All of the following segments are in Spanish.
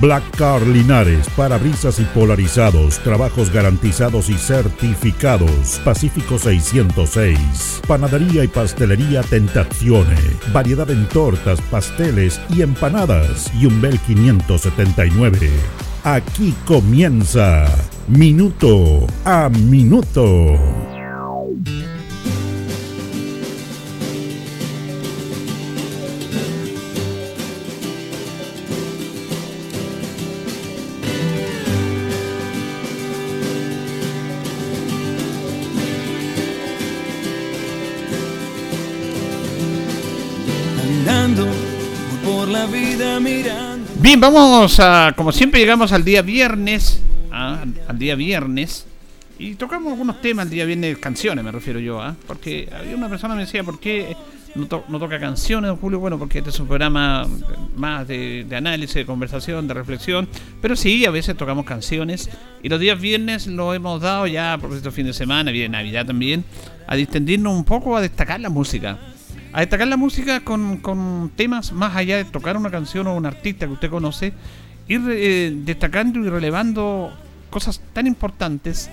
Black Car Linares, parabrisas y polarizados, trabajos garantizados y certificados. Pacífico 606. Panadería y pastelería Tentazione. Variedad en tortas, pasteles y empanadas. Y un Bel 579. Aquí comienza Minuto a Minuto. Bien, vamos a, como siempre llegamos al día viernes, ¿ah? al día viernes, y tocamos algunos temas el día viernes, canciones me refiero yo, ¿ah? porque había una persona que me decía, ¿por qué no, toca canciones, Julio? Bueno, porque este es un programa más de, análisis, de conversación, de reflexión, pero sí, a veces tocamos canciones, y los días viernes lo hemos dado ya, por este fin de semana, viene Navidad también, a distendirnos un poco, a destacar la música a destacar la música con, temas más allá de tocar una canción o un artista que usted conoce, ir eh, destacando y relevando cosas tan importantes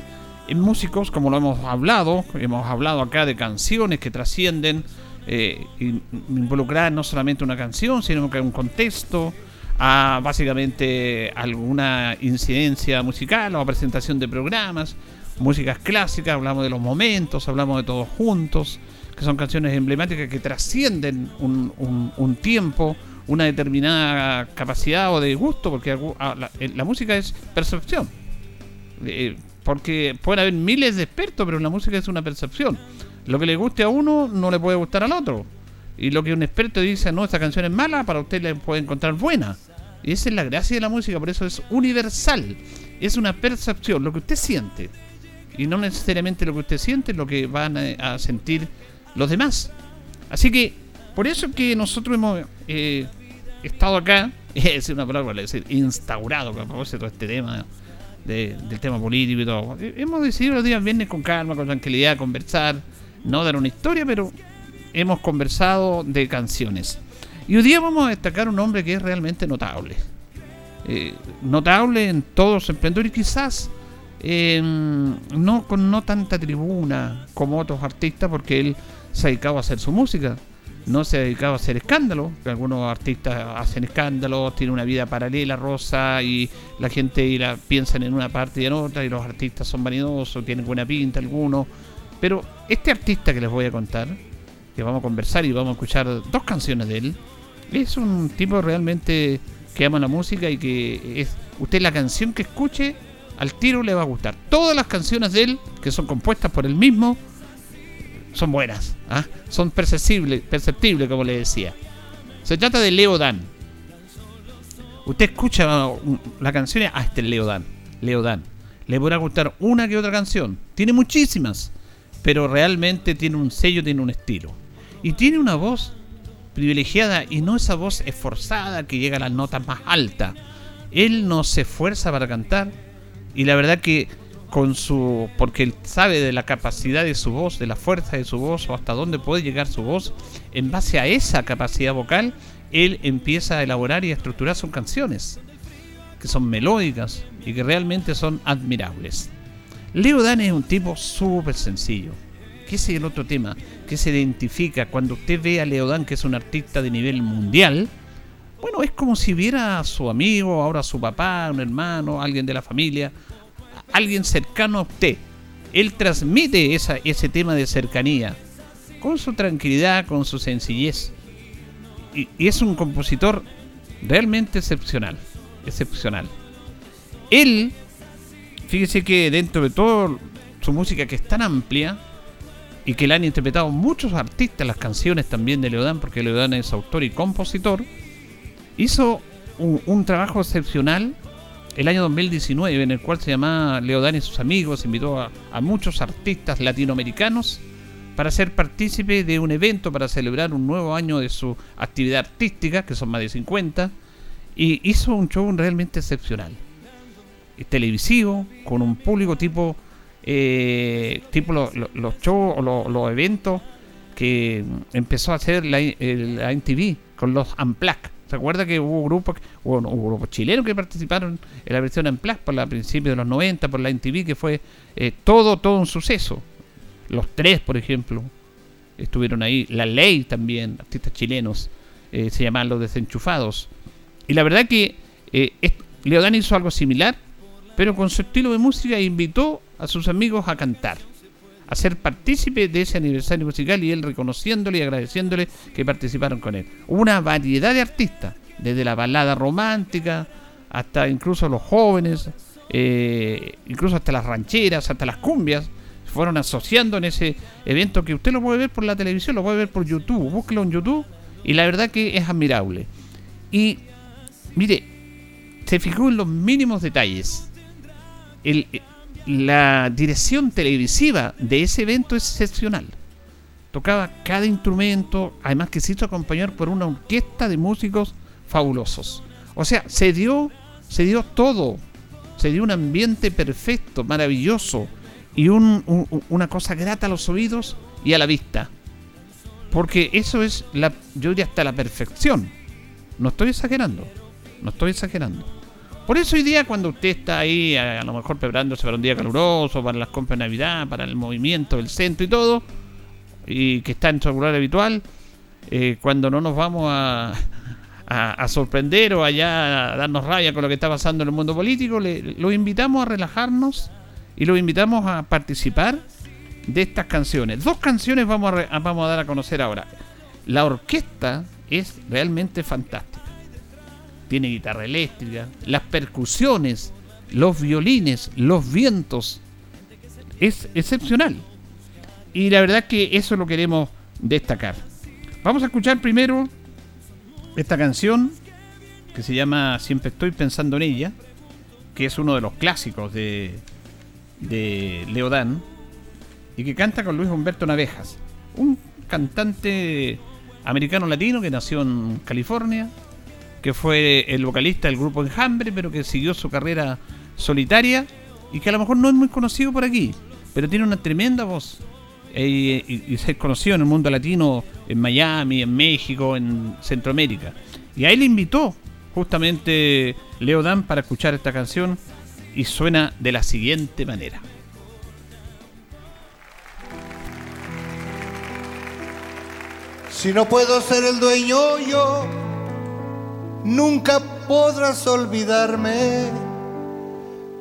en músicos como lo hemos hablado, hemos hablado acá de canciones que trascienden, eh, involucrar no solamente una canción, sino que un contexto, a básicamente alguna incidencia musical o presentación de programas, músicas clásicas, hablamos de los momentos, hablamos de todos juntos, que son canciones emblemáticas que trascienden un, tiempo, una determinada capacidad o de gusto, porque ah, eh, la, música es percepción. Eh, porque pueden haber miles de expertos, pero la música es una percepción. Lo que le guste a uno no le puede gustar al otro. Y lo que un experto dice, no, esta canción es mala, para usted le puede encontrar buena. Y esa es la gracia de la música, por eso es universal. Es una percepción, lo que usted siente. Y no necesariamente lo que usted siente, lo que van a sentir los demás. Así que, por eso que nosotros hemos eh, estado acá, es una palabra, decir, instaurado a propósito este tema del tema político y todo. Hemos decidido los días viernes con calma, con tranquilidad, conversar, no dar una historia, pero hemos conversado de canciones. Y hoy día vamos a destacar un hombre que es realmente notable. Eh, notable en todos los emprendedores y quizás no con no tanta tribuna como otros artistas, porque él se ha dedicado a hacer su música, no se ha dedicado a hacer escándalo, que algunos artistas hacen escándalos, tienen una vida paralela, rosa, y la gente la, piensa en una parte y en otra, y los artistas son vanidosos, tienen buena pinta algunos. Pero este artista que les voy a contar, que vamos a conversar y vamos a escuchar dos canciones de él, es un tipo realmente que ama la música y que es usted la canción que escuche al tiro le va a gustar. Todas las canciones de él, que son compuestas por él mismo, son buenas, ¿ah? son perceptibles, como le decía. Se trata de Leo Dan. Usted escucha la canción, ah, este es Leo Dan. Leo Dan. Le podrá gustar una que otra canción. Tiene muchísimas, pero realmente tiene un sello, tiene un estilo. Y tiene una voz privilegiada y no esa voz esforzada que llega a las notas más altas. Él no se esfuerza para cantar y la verdad que con su porque él sabe de la capacidad de su voz, de la fuerza de su voz o hasta dónde puede llegar su voz, en base a esa capacidad vocal, él empieza a elaborar y a estructurar sus canciones, que son melódicas y que realmente son admirables. Leo Dan es un tipo súper sencillo. ¿Qué es el otro tema? Que se identifica cuando usted ve a Leo Dan, que es un artista de nivel mundial. Bueno, es como si viera a su amigo, ahora a su papá, un hermano, alguien de la familia, alguien cercano a usted. Él transmite esa, ese tema de cercanía con su tranquilidad, con su sencillez. Y, es un compositor realmente excepcional. Excepcional. Él, fíjese que dentro de toda su música que es tan amplia, y que le han interpretado muchos artistas las canciones también de Leodán, porque Leodán es autor y compositor, hizo un, trabajo excepcional el año 2019 en el cual se llamaba Leodán y sus amigos, invitó a, muchos artistas latinoamericanos para ser partícipe de un evento para celebrar un nuevo año de su actividad artística, que son más de 50, y hizo un show realmente excepcional. Televisivo, con un público tipo eh, tipo los shows o los eventos que empezó a hacer la, la MTV con los Unplugged. ¿Se acuerda que hubo grupos, hubo, chilenos que participaron en la versión Unplugged por la principios de los 90 por la MTV que fue eh, todo todo un suceso? Los tres, por ejemplo, estuvieron ahí. La Ley también, artistas chilenos, eh, se llamaban Los Desenchufados. Y la verdad que eh, Leodán hizo algo similar, pero con su estilo de música invitó a sus amigos a cantar, a ser partícipe de ese aniversario musical y él reconociéndole y agradeciéndole que participaron con él. Una variedad de artistas, desde la balada romántica hasta incluso los jóvenes, eh, incluso hasta las rancheras, hasta las cumbias, fueron asociando en ese evento que usted lo puede ver por la televisión, lo puede ver por YouTube, búsquelo en YouTube y la verdad que es admirable. Y mire, se fijó en los mínimos detalles. El, la dirección televisiva de ese evento es excepcional. Tocaba cada instrumento, además que se hizo acompañar por una orquesta de músicos fabulosos. O sea, se dio, se dio todo. Se dio un ambiente perfecto, maravilloso y una cosa grata a los oídos y a la vista. Porque eso es, la, yo diría, hasta la perfección. No estoy exagerando. No estoy exagerando. Por eso hoy día cuando usted está ahí, a, lo mejor preparándose para un día caluroso, para las compras de Navidad, para el movimiento del centro y todo, y que está en su lugar habitual, eh, cuando no nos vamos a, sorprender o allá a darnos raya con lo que está pasando en el mundo político, le, lo invitamos a relajarnos y lo invitamos a participar de estas canciones. Dos canciones vamos a dar a conocer ahora. La orquesta es realmente fantástica tiene guitarra eléctrica, las percusiones, los violines, los vientos. Es excepcional. Y la verdad que eso lo queremos destacar. Vamos a escuchar primero esta canción que se llama Siempre estoy pensando en ella, que es uno de los clásicos de, de Leodán y que canta con Luis Humberto Navejas, un cantante americano latino que nació en California, que fue el vocalista del grupo Enjambre, pero que siguió su carrera solitaria y que a lo mejor no es muy conocido por aquí, pero tiene una tremenda voz. Eh, y, se es conocido en el mundo latino, en Miami, en México, en Centroamérica. Y a él le invitó justamente Leo Dan para escuchar esta canción y suena de la siguiente manera. Si no puedo ser el dueño yo nunca podrás olvidarme,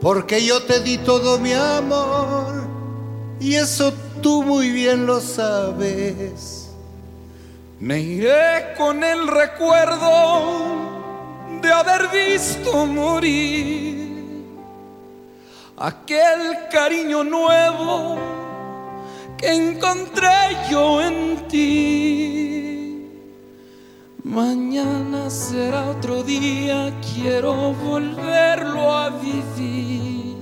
porque yo te di todo mi amor y eso tú muy bien lo sabes. Me iré con el recuerdo de haber visto morir aquel cariño nuevo que encontré yo en ti. Mañana será otro día, quiero volverlo a vivir,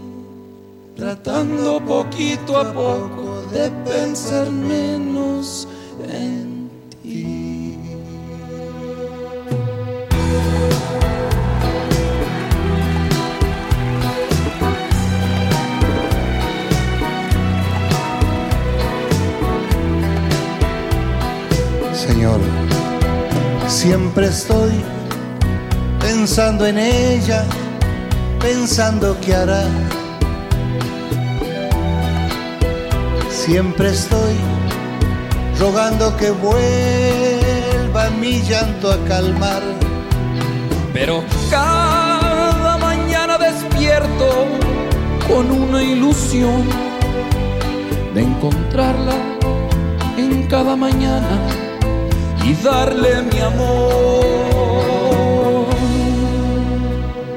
tratando poquito a poco de pensar menos en Siempre estoy pensando en ella, pensando qué hará. Siempre estoy rogando que vuelva mi llanto a calmar. Pero cada mañana despierto con una ilusión de encontrarla en cada mañana y darle mi amor.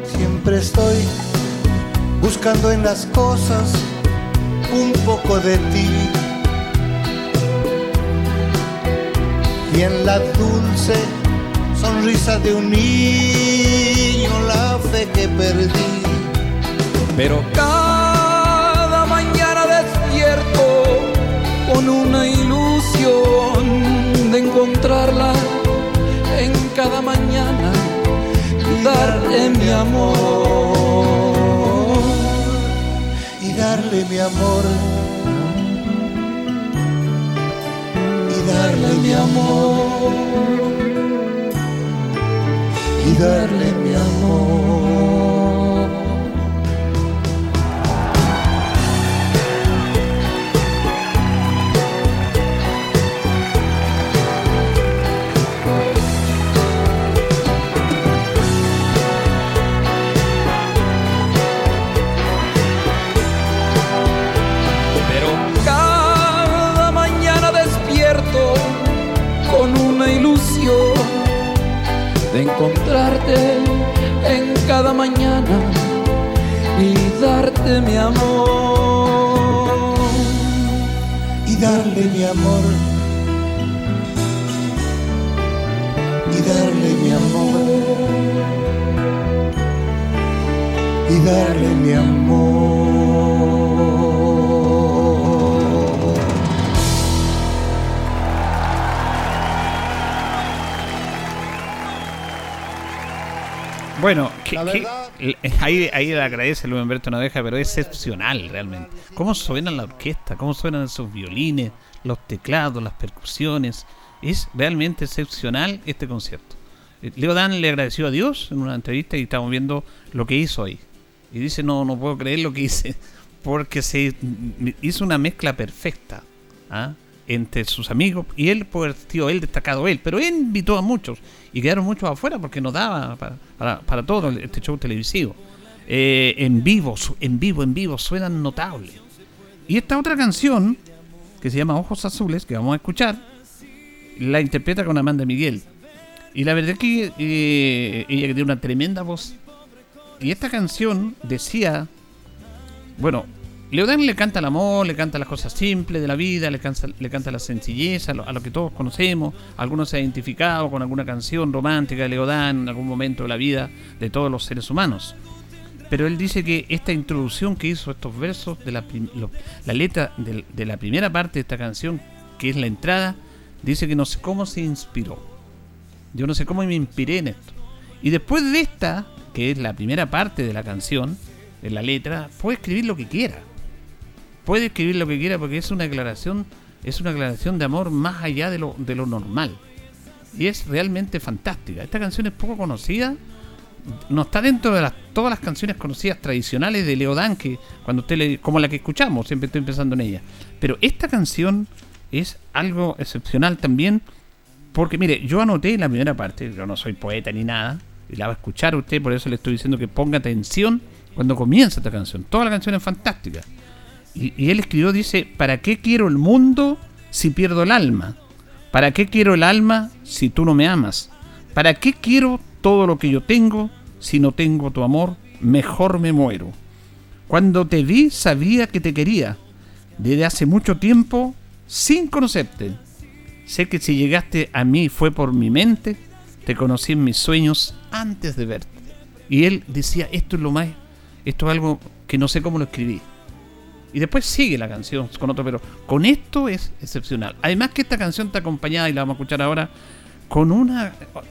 Siempre estoy buscando en las cosas un poco de ti, y en la dulce sonrisa de un niño la fe que perdí. Pero cada mañana despierto con una ilusión de encontrarla en cada mañana y darle mi amor. Y darle mi amor. Y darle mi amor. Y darle mi amor. Encontrarte en cada mañana y darte mi amor. Y darle mi amor. Y darle mi amor. Y darle mi amor. Bueno, verdad- ahí, ahí le agradece Luis Humberto Naveja, pero es excepcional realmente. ¿Cómo suena la orquesta? ¿Cómo suenan esos violines, los teclados, las percusiones? Es realmente excepcional este concierto. Eh, Leo Dan le agradeció a Dios en una entrevista y estamos viendo lo que hizo ahí. Y dice, no, no puedo creer lo que hice, porque se mm, hizo una mezcla perfecta. ¿ah? Entre sus amigos y él, pues, tío, él destacado él, pero él invitó a muchos y quedaron muchos afuera porque no daba para, para, para todo este show televisivo. Eh, en vivo, en vivo, en vivo, suenan notables. Y esta otra canción, que se llama Ojos Azules, que vamos a escuchar, la interpreta con Amanda Miguel. Y la verdad es que eh, ella tiene una tremenda voz. Y esta canción decía, bueno, Leodán le canta el amor, le canta las cosas simples de la vida, le canta, le canta la sencillez, a lo, que todos conocemos. Algunos se han identificado con alguna canción romántica de Leodán en algún momento de la vida de todos los seres humanos. Pero él dice que esta introducción que hizo estos versos de la, letra del- de, la primera parte de esta canción, que es la entrada, dice que no sé cómo se inspiró. Yo no sé cómo me inspiré en esto. Y después de esta, que es la primera parte de la canción, de la letra, puede escribir lo que quiera. Puede escribir lo que quiera porque es una declaración, es una declaración de amor más allá de lo, de lo normal. Y es realmente fantástica. Esta canción es poco conocida. No está dentro de las, todas las canciones conocidas tradicionales de Leodán, que cuando usted le, como la que escuchamos, siempre estoy pensando en ella. Pero esta canción es algo excepcional también, porque mire, yo anoté la primera parte, yo no soy poeta ni nada, y la va a escuchar usted, por eso le estoy diciendo que ponga atención cuando comienza esta canción. Toda la canción es fantástica. Y, él escribió, dice, ¿para qué quiero el mundo si pierdo el alma? ¿Para qué quiero el alma si tú no me amas? ¿Para qué quiero todo lo que yo tengo si no tengo tu amor? Mejor me muero. Cuando te vi sabía que te quería, desde hace mucho tiempo, sin conocerte. Sé que si llegaste a mí fue por mi mente, te conocí en mis sueños antes de verte. Y él decía, esto es lo más, esto es algo que no sé cómo lo escribí. Y después sigue la canción con otro, pero con esto es excepcional. Además que esta canción está acompañada, y la vamos a escuchar ahora, con un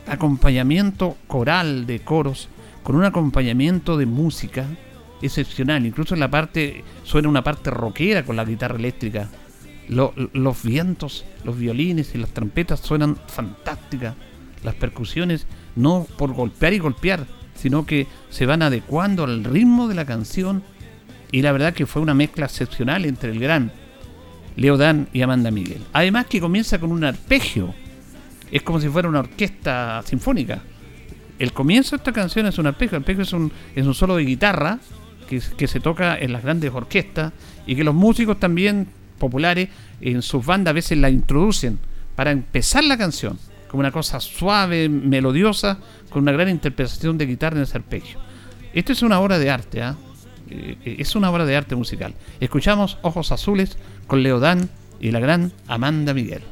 acompañamiento coral de coros, con un acompañamiento de música excepcional. Incluso en la parte, suena una parte rockera con la guitarra eléctrica. Lo- los vientos, los violines y las trompetas suenan fantásticas. Las percusiones, no por golpear y golpear, sino que se van adecuando al ritmo de la canción y la verdad que fue una mezcla excepcional entre el gran Leodán y Amanda Miguel. Además que comienza con un arpegio. Es como si fuera una orquesta sinfónica. El comienzo de esta canción es un arpegio. El arpegio es un, es un solo de guitarra que, se toca en las grandes orquestas y que los músicos también populares en sus bandas a veces la introducen para empezar la canción como una cosa suave, melodiosa, con una gran interpretación de guitarra en ese arpegio. Esto es una obra de arte, ¿ah? Eh, eh, es una obra de arte musical. Escuchamos Ojos Azules con Leodán y la gran Amanda Miguel.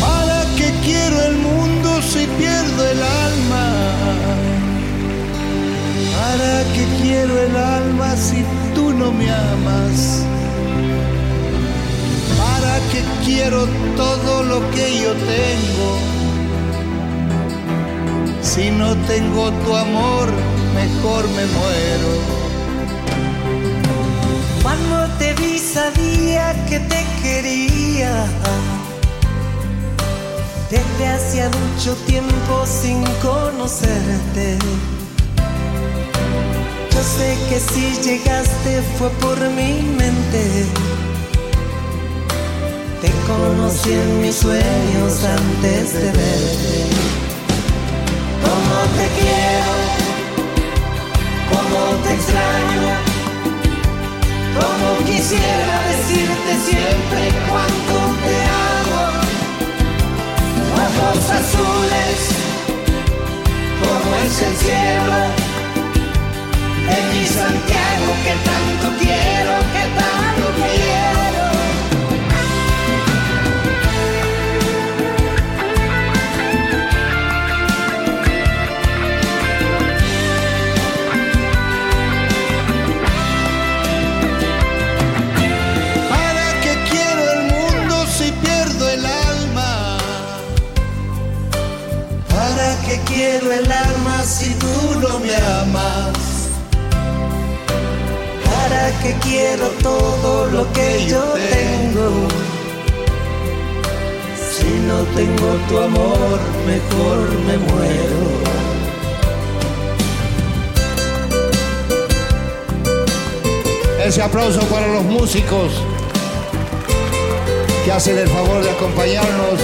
¿Para qué quiero el mundo si pierdo el alma? ¿Para qué quiero el alma si tú no me amas? ¿Para qué quiero todo lo que yo tengo? Si no tengo tu amor, mejor me muero. Cuando te vi sabía que te quería. Desde hacía mucho tiempo sin conocerte. Yo sé que si llegaste fue por mi mente. Te conocí en mis sueños antes de verte. Cómo te quiero, cómo te extraño, cómo quisiera decirte siempre cuánto te amo. Ojos azules, como es el cielo en mi Santiago que tanto quiero, quiero todo lo que yo tengo? Si no tengo tu amor, mejor me muero. Ese aplauso para los músicos que hacen el favor de acompañarnos.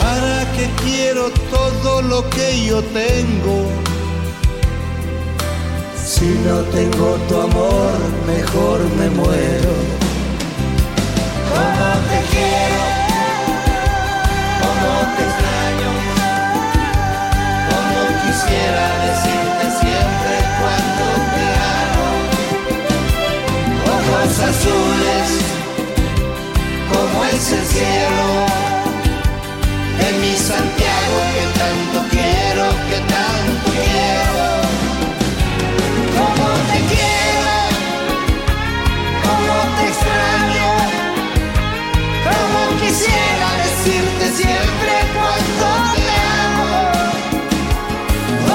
¿Para qué quiero todo lo que yo tengo? Si no tengo tu amor, mejor me muero. Cómo te quiero, cómo te extraño, Como quisiera decirte siempre cuando te amo. Ojos azules, como es el cielo. En mi Santiago siempre cuánto te amo.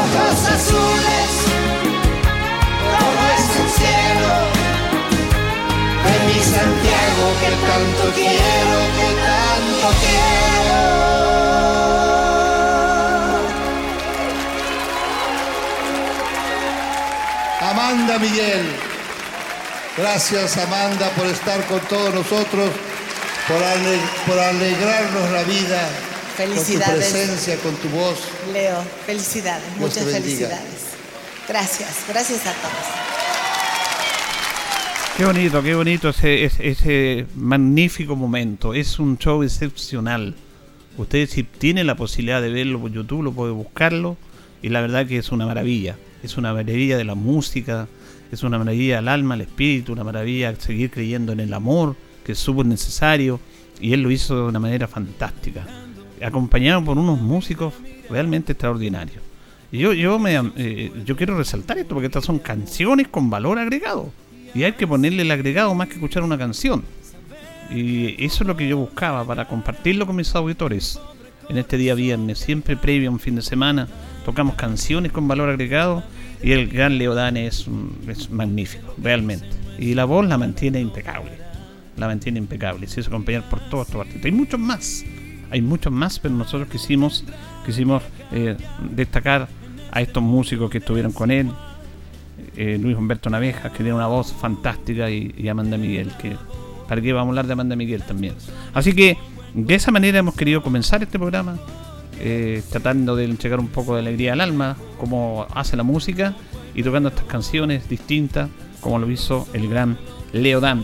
Ojos azules, como es el cielo. En mi Santiago que tanto quiero, que tanto quiero. Amanda Miguel. Gracias Amanda por estar con todos nosotros, por, ale- por alegrarnos la vida Felicidades. con tu presencia, con tu voz. Leo, felicidades, Dios muchas felicidades. Gracias, gracias a todos. Qué bonito, qué bonito ese, ese, ese magnífico momento. Es un show excepcional. Ustedes si tienen la posibilidad de verlo por YouTube, lo pueden buscarlo. Y la verdad que es una maravilla. Es una maravilla de la música, es una maravilla del alma, el espíritu, una maravilla seguir creyendo en el amor, que es súper necesario. Y él lo hizo de una manera fantástica. Acompañado por unos músicos realmente extraordinarios. Y yo, yo, me, eh, yo quiero resaltar esto porque estas son canciones con valor agregado. Y hay que ponerle el agregado más que escuchar una canción. Y eso es lo que yo buscaba para compartirlo con mis auditores. En este día viernes, siempre previo a un fin de semana, tocamos canciones con valor agregado y el gran Leodán es, es magnífico, realmente. Y la voz la mantiene impecable. La mantiene impecable. Se hizo acompañar por todos estos artistas. Hay muchos más. Hay muchos más, pero nosotros quisimos, quisimos eh, destacar a estos músicos que estuvieron con él. eh, Luis Humberto Navejas, que tiene una voz fantástica, y, Amanda Miguel, que para qué vamos a hablar de Amanda Miguel también. Así que de esa manera hemos querido comenzar este programa, eh, tratando de entregar un poco de alegría al alma, como hace la música, y tocando estas canciones distintas, como lo hizo el gran Leo Dan.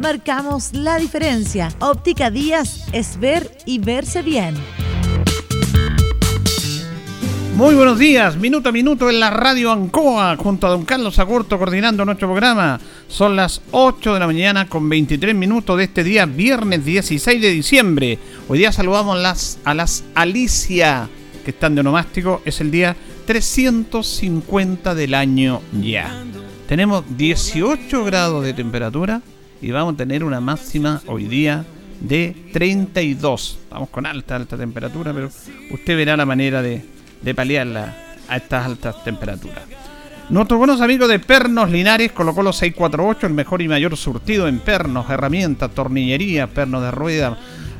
Marcamos la diferencia. Óptica Díaz es ver y verse bien. Muy buenos días, minuto a minuto en la radio Ancoa, junto a don Carlos Agurto coordinando nuestro programa. Son las 8 de la mañana con 23 minutos de este día, viernes 16 de diciembre. Hoy día saludamos las, a las Alicia, que están de onomástico. Es el día 350 del año ya. Tenemos 18 grados de temperatura y vamos a tener una máxima hoy día de 32. Vamos con alta, alta temperatura, pero usted verá la manera de de paliarla a estas altas temperaturas. Nuestros buenos amigos de Pernos Linares colocó los 648, el mejor y mayor surtido en pernos, herramientas, tornillería, pernos de rueda,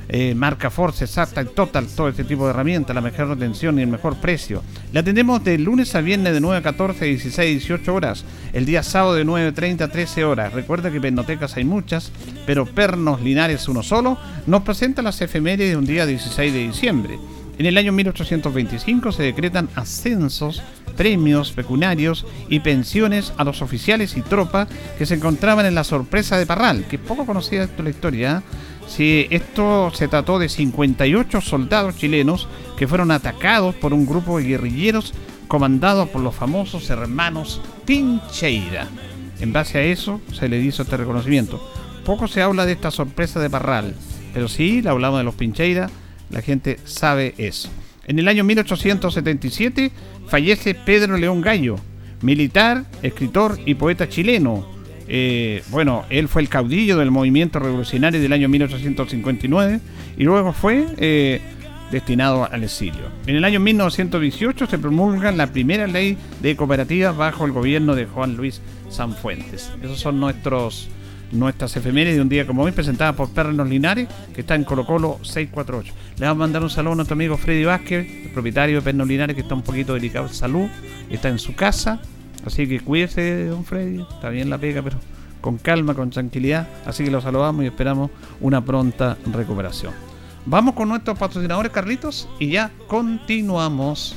eh, marca Force, exacta y Total, todo este tipo de herramientas, la mejor atención y el mejor precio. La atendemos de lunes a viernes de 9 a 14, 16, 18 horas. El día sábado de 9.30 a 13 horas. Recuerda que pernotecas hay muchas, pero Pernos Linares uno solo nos presenta las efemérides de un día 16 de diciembre. En el año 1825 se decretan ascensos, premios pecuniarios y pensiones a los oficiales y tropas que se encontraban en la sorpresa de Parral, que poco conocida esto la historia. Si esto se trató de 58 soldados chilenos que fueron atacados por un grupo de guerrilleros comandados por los famosos hermanos Pincheira. En base a eso se le hizo este reconocimiento. Poco se habla de esta sorpresa de Parral, pero sí le hablamos de los Pincheira la gente sabe eso. En el año 1877 fallece Pedro León Gallo, militar, escritor y poeta chileno. Eh, bueno, él fue el caudillo del movimiento revolucionario del año 1859 y luego fue eh, destinado al exilio. En el año 1918 se promulga la primera ley de cooperativas bajo el gobierno de Juan Luis Sanfuentes. Esos son nuestros nuestras efemérides de un día como hoy, presentadas por Pernos Linares, que está en Colo Colo 648. Le vamos a mandar un saludo a nuestro amigo Freddy Vázquez, el propietario de Pernos Linares, que está un poquito delicado de salud, está en su casa, así que cuídese, don Freddy, está bien la pega, pero con calma, con tranquilidad, así que lo saludamos y esperamos una pronta recuperación. Vamos con nuestros patrocinadores, Carlitos, y ya continuamos.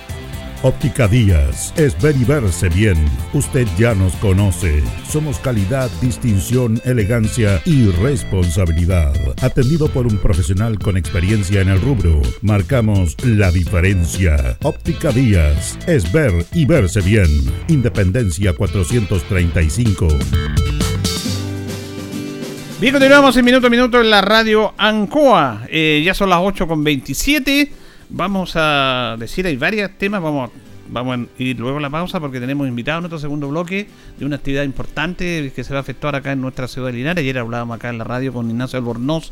Óptica Díaz es ver y verse bien. Usted ya nos conoce. Somos calidad, distinción, elegancia y responsabilidad. Atendido por un profesional con experiencia en el rubro, marcamos la diferencia. Óptica Díaz es ver y verse bien. Independencia 435. Bien, continuamos en minuto a minuto en la radio Ancoa. Eh, ya son las 8 con 27 vamos a decir, hay varios temas, vamos Vamos a ir luego a la pausa porque tenemos invitado en nuestro segundo bloque de una actividad importante que se va a efectuar acá en nuestra ciudad de Linares. Ayer hablábamos acá en la radio con Ignacio Albornoz,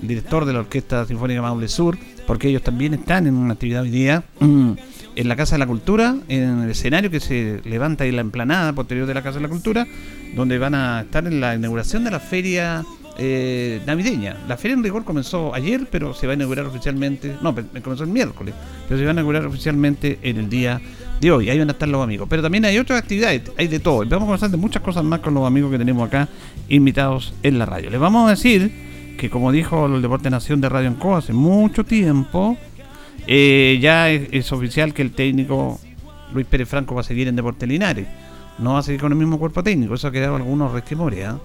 director de la Orquesta Sinfónica Maule Sur, porque ellos también están en una actividad hoy día en la Casa de la Cultura, en el escenario que se levanta en la emplanada posterior de la Casa de la Cultura, donde van a estar en la inauguración de la feria eh, navideña. La feria en rigor comenzó ayer, pero se va a inaugurar oficialmente, no, comenzó el miércoles, pero se va a inaugurar oficialmente en el día de hoy. Ahí van a estar los amigos. Pero también hay otras actividades, hay de todo. Vamos a conversar de muchas cosas más con los amigos que tenemos acá invitados en la radio. Les vamos a decir que como dijo el Deporte Nación de Radio Enco hace mucho tiempo, eh, ya es, oficial que el técnico Luis Pérez Franco va a seguir en Deporte Linares. No va a seguir con el mismo cuerpo técnico. Eso ha quedado algunos resquemores. ¿ah?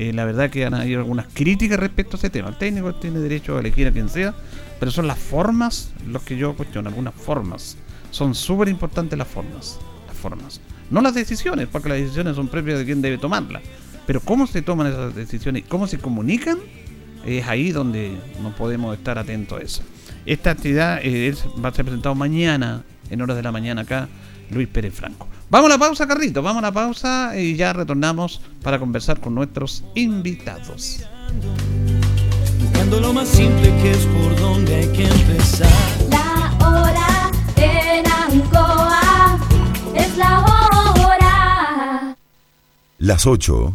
Eh, la verdad que han habido algunas críticas respecto a ese tema. El técnico tiene derecho a elegir a quien sea, pero son las formas los que yo cuestiono, algunas formas. Son súper importantes las formas. Las formas. No las decisiones, porque las decisiones son propias de quien debe tomarlas. Pero cómo se toman esas decisiones y cómo se comunican, es ahí donde no podemos estar atentos a eso. Esta actividad eh, va a ser presentado mañana, en horas de la mañana acá, Luis Pérez Franco. Vamos a la pausa, Carrito, vamos a la pausa y ya retornamos para conversar con nuestros invitados. Buscando lo más simple que es por donde hay que empezar. La hora en Ancoa es la hora. Las 8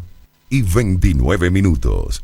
y 29 minutos.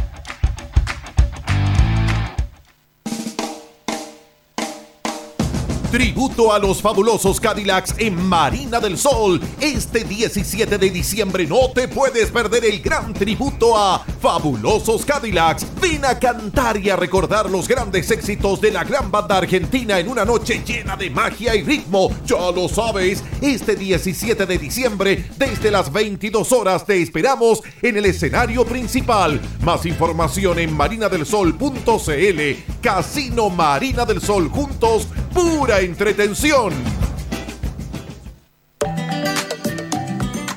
Tributo a los fabulosos Cadillacs en Marina del Sol. Este 17 de diciembre no te puedes perder el gran tributo a Fabulosos Cadillacs. Ven a cantar y a recordar los grandes éxitos de la gran banda argentina en una noche llena de magia y ritmo. Ya lo sabes, este 17 de diciembre, desde las 22 horas, te esperamos en el escenario principal. Más información en marinadelsol.cl. Casino Marina del Sol juntos, pura entretención.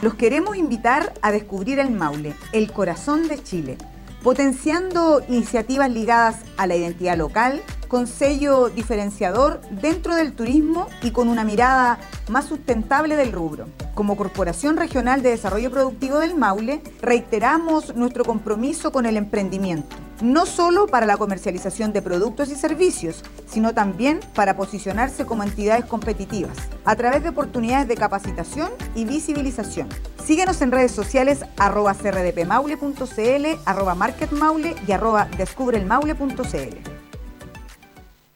Los queremos invitar a descubrir el Maule, el corazón de Chile, potenciando iniciativas ligadas a la identidad local, con sello diferenciador dentro del turismo y con una mirada más sustentable del rubro. Como Corporación Regional de Desarrollo Productivo del Maule, reiteramos nuestro compromiso con el emprendimiento, no solo para la comercialización de productos y servicios, sino también para posicionarse como entidades competitivas, a través de oportunidades de capacitación y visibilización. Síguenos en redes sociales arroba crdpmaule.cl, arroba marketmaule y arroba descubrelmaule.cl.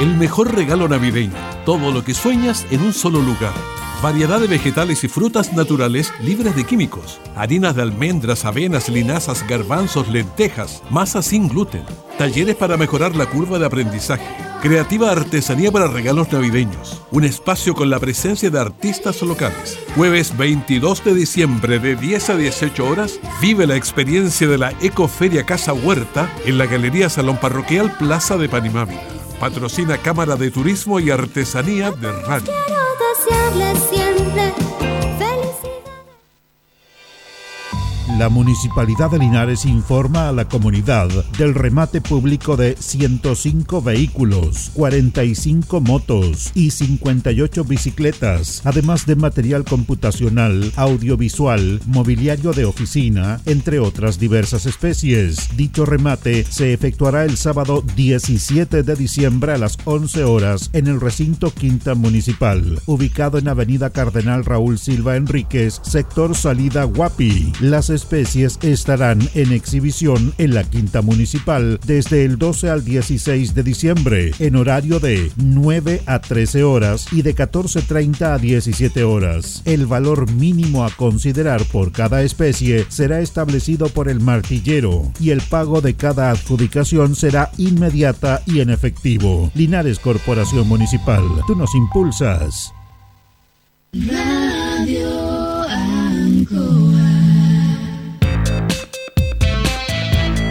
El mejor regalo navideño. Todo lo que sueñas en un solo lugar. Variedad de vegetales y frutas naturales libres de químicos. Harinas de almendras, avenas, linazas, garbanzos, lentejas. Masas sin gluten. Talleres para mejorar la curva de aprendizaje. Creativa artesanía para regalos navideños. Un espacio con la presencia de artistas locales. Jueves 22 de diciembre de 10 a 18 horas, vive la experiencia de la Ecoferia Casa Huerta en la Galería Salón Parroquial Plaza de Panimávida. Patrocina Cámara de Turismo y Artesanía de Radio. La Municipalidad de Linares informa a la comunidad del remate público de 105 vehículos, 45 motos y 58 bicicletas, además de material computacional, audiovisual, mobiliario de oficina, entre otras diversas especies. Dicho remate se efectuará el sábado 17 de diciembre a las 11 horas en el recinto Quinta Municipal, ubicado en Avenida Cardenal Raúl Silva Enríquez, sector salida Guapi. Las estarán en exhibición en la Quinta Municipal desde el 12 al 16 de diciembre, en horario de 9 a 13 horas y de 14.30 a 17 horas. El valor mínimo a considerar por cada especie será establecido por el martillero y el pago de cada adjudicación será inmediata y en efectivo. Linares Corporación Municipal, tú nos impulsas.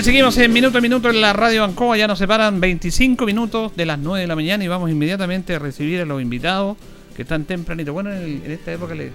Seguimos en minuto a minuto en la radio Ancoa, ya nos separan 25 minutos de las 9 de la mañana y vamos inmediatamente a recibir a los invitados que están tempranito. Bueno, en, en esta época le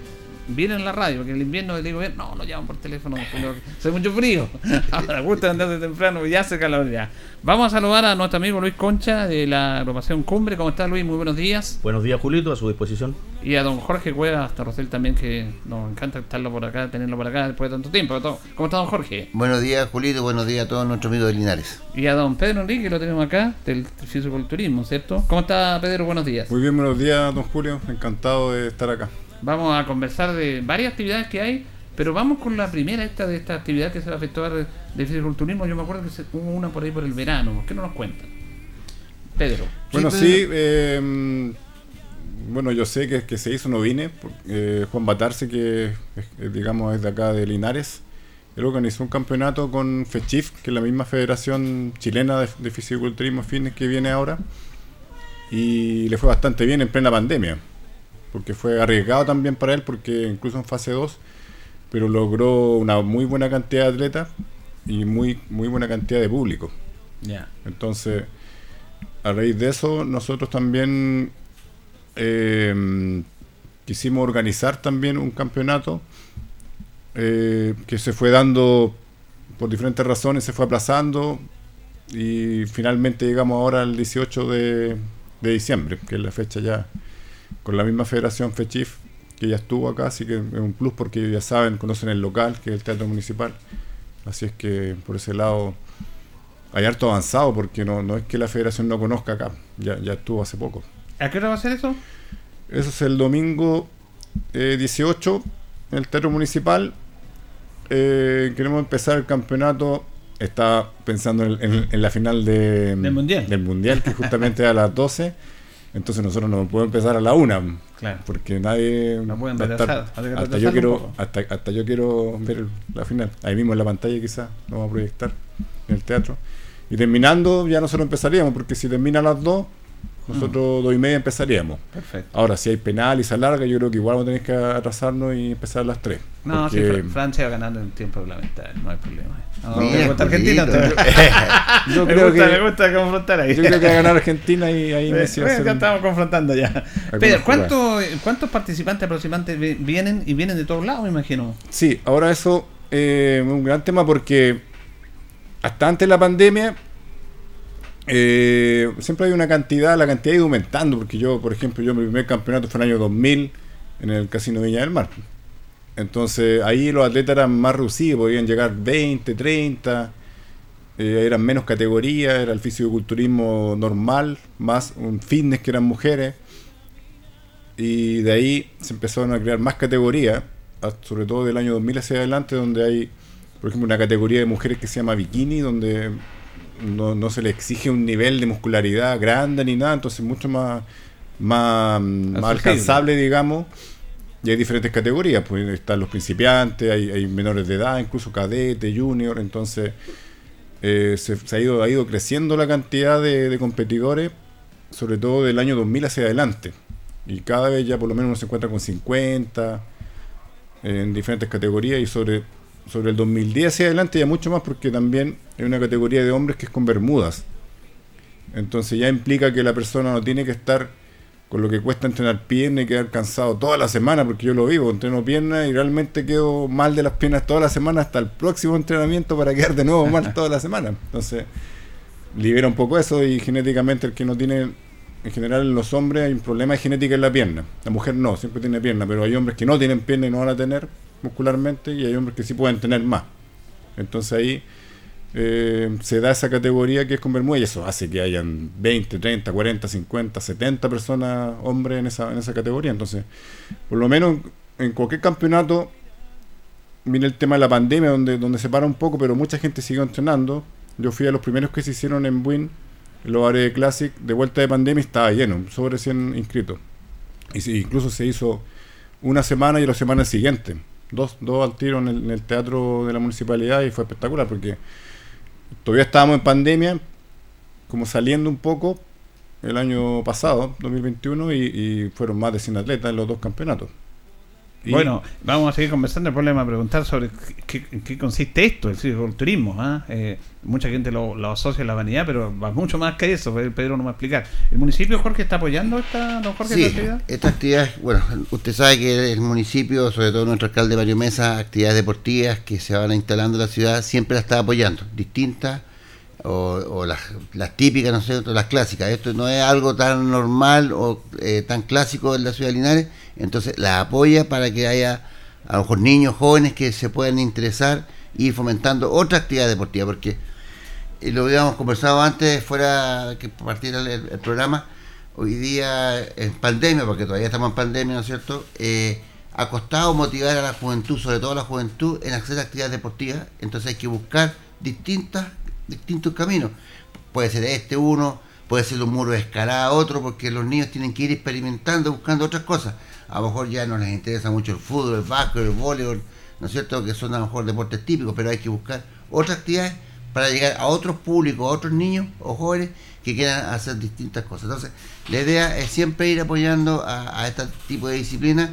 vienen a la radio, porque en el invierno le digo, no, no llaman por teléfono, hace mucho frío. Ahora gusta andar de temprano, ya hace calor ya. Vamos a saludar a nuestro amigo Luis Concha de la agrupación Cumbre. ¿Cómo está Luis? Muy buenos días. Buenos días, Julito, a su disposición. Y a don Jorge Cueva, hasta Rosel también, que nos encanta estarlo por acá, tenerlo por acá después de tanto tiempo. ¿Cómo está don Jorge? Buenos días, Julito. Buenos días a todos nuestros amigos de Linares. Y a don Pedro Enrique, que lo tenemos acá, del fisiculturismo, ¿cierto? ¿Cómo está Pedro? Buenos días. Muy bien, buenos días, don Julio. Encantado de estar acá. Vamos a conversar de varias actividades que hay, pero vamos con la primera esta de esta actividad que se va a efectuar de, de fisiculturismo. Yo me acuerdo que se, hubo una por ahí por el verano. ¿Por qué no nos cuentan? Pedro. Bueno, Pedro. sí, eh, bueno, yo sé que, que se hizo, no vine. eh, Juan Batarse, que eh, digamos es de acá de Linares, él organizó un campeonato con FECHIF, que es la misma federación chilena de, de fisiculturismo fitness que viene ahora, y le fue bastante bien en plena pandemia, porque fue arriesgado también para él, porque incluso en fase 2, pero logró una muy buena cantidad de atletas y muy, muy buena cantidad de público. Entonces, a raíz de eso, nosotros también eh, quisimos organizar también un campeonato eh, que se fue dando por diferentes razones, se fue aplazando y finalmente llegamos ahora al 18 de, de diciembre, que es la fecha ya con la misma federación FECHIF que ya estuvo acá, así que es un plus porque ya saben, conocen el local, que es el Teatro Municipal, Así es que por ese lado hay harto avanzado porque no, no es que la federación no conozca acá, ya, ya estuvo hace poco. ¿A qué hora va a ser eso? Eso es el domingo eh, 18 en el Teatro Municipal. Eh, queremos empezar el campeonato. Está pensando en, en- en la final de- Del Mundial. del Mundial, que justamente a las 12. Entonces nosotros no podemos empezar a la 1. Claro. Porque nadie. No pueden retrasar, hasta, retrasarlo yo quiero, hasta, hasta yo quiero ver la final. Ahí mismo en la pantalla quizás lo vamos a proyectar en el teatro. Y terminando ya nosotros empezaríamos, porque si termina a las 2, nosotros dos y media empezaríamos. Perfecto. Ahora, si hay penal y se alarga, yo creo que igual vamos a tener que atrasarnos y empezar a las 3. No, sí, Fran- Francia va ganando en tiempo reglamentario, no hay problema. No, Mira, me gusta Argentina. Julito. te- Yo me gusta, que- me gusta confrontar ahí. yo creo que va a ganar Argentina y ahí Messi va a ya estamos confrontando ya. Pero. ¿cuánto, ¿cuántos participantes aproximadamente vi- vienen y vienen de todos lados, me imagino? Sí, ahora eso eh, es un gran tema porque hasta antes de la pandemia eh, siempre hay una cantidad, la cantidad ha ido aumentando, porque yo, por ejemplo, yo mi primer campeonato fue en el año 2000 en el Casino Viña del Mar. Entonces ahí los atletas eran más reducidos, podían llegar 20, 30, eh, eran menos categorías, era el fisicoculturismo normal, más un fitness que eran mujeres. Y de ahí se empezaron a crear más categorías, sobre todo del año 2000 hacia adelante, donde hay, por ejemplo, una categoría de mujeres que se llama bikini, donde no, no se le exige un nivel de muscularidad grande ni nada, entonces mucho más, más, alcanzable, digamos. Y hay diferentes categorías, pues están los principiantes, hay, hay menores de edad, incluso cadete, junior, entonces eh, se, se ha, ido, ha ido creciendo la cantidad de, de competidores, sobre todo del año 2000 hacia adelante. Y cada vez ya por lo menos uno se encuentra con 50 en diferentes categorías y sobre, sobre el 2010 hacia adelante ya mucho más porque también hay una categoría de hombres que es con bermudas. Entonces ya implica que la persona no tiene que estar con lo que cuesta entrenar pierna y quedar cansado toda la semana, porque yo lo vivo, entreno pierna y realmente quedo mal de las piernas toda la semana hasta el próximo entrenamiento para quedar de nuevo mal toda la semana. Entonces libera un poco eso y genéticamente el que no tiene, en general en los hombres hay un problema de genética en la pierna. La mujer no, siempre tiene pierna, pero hay hombres que no tienen pierna y no van a tener muscularmente y hay hombres que sí pueden tener más. Entonces ahí eh, se da esa categoría que es con bermuda y eso hace que hayan 20, 30, 40, 50, 70 personas, hombres en esa, en esa categoría. Entonces, por lo menos en cualquier campeonato viene el tema de la pandemia donde, donde se para un poco, pero mucha gente siguió entrenando. Yo fui a los primeros que se hicieron en en los áreas de Classic, de vuelta de pandemia estaba lleno, sobre 100 inscritos. Y sí, incluso se hizo una semana y la semana siguiente. Dos, dos al tiro en el, teatro de la municipalidad y fue espectacular porque todavía estábamos en pandemia, como saliendo un poco el año pasado, 2021, y, y fueron más de 100 atletas en los dos campeonatos. Y- Bueno, vamos a seguir conversando. El problema es preguntar sobre qué, en qué consiste esto, el fisiculturismo. ¿ah? Eh, mucha gente lo, lo asocia a la vanidad, pero va mucho más que eso. Pedro nos va a explicar. ¿El municipio, Jorge, está apoyando esta, don Jorge, Sí, esta actividad? esta actividad, bueno, usted sabe que el municipio, sobre todo nuestro alcalde Mario Mesa, actividades deportivas que se van instalando en la ciudad, siempre la está apoyando, distintas o, o las, típicas, no sé, o las clásicas. Esto no es algo tan normal o eh, tan clásico en la ciudad de Linares, entonces la apoya para que haya a lo mejor niños jóvenes que se puedan interesar y fomentando otra actividad deportiva, porque y lo habíamos conversado antes, fuera que partiera el, el programa, hoy día en pandemia, porque todavía estamos en pandemia, ¿no es cierto? Eh, ha costado motivar a la juventud, sobre todo a la juventud, en hacer actividades deportivas, entonces hay que buscar distintas, distintos caminos. Puede ser este uno, puede ser un muro de escalada otro, porque los niños tienen que ir experimentando, buscando otras cosas. A lo mejor ya no les interesa mucho el fútbol, el básquet, el voleibol, ¿no es cierto? Que son a lo mejor deportes típicos, pero hay que buscar otras actividades para llegar a otros públicos, a otros niños o jóvenes que quieran hacer distintas cosas. Entonces, la idea es siempre ir apoyando a, este tipo de disciplinas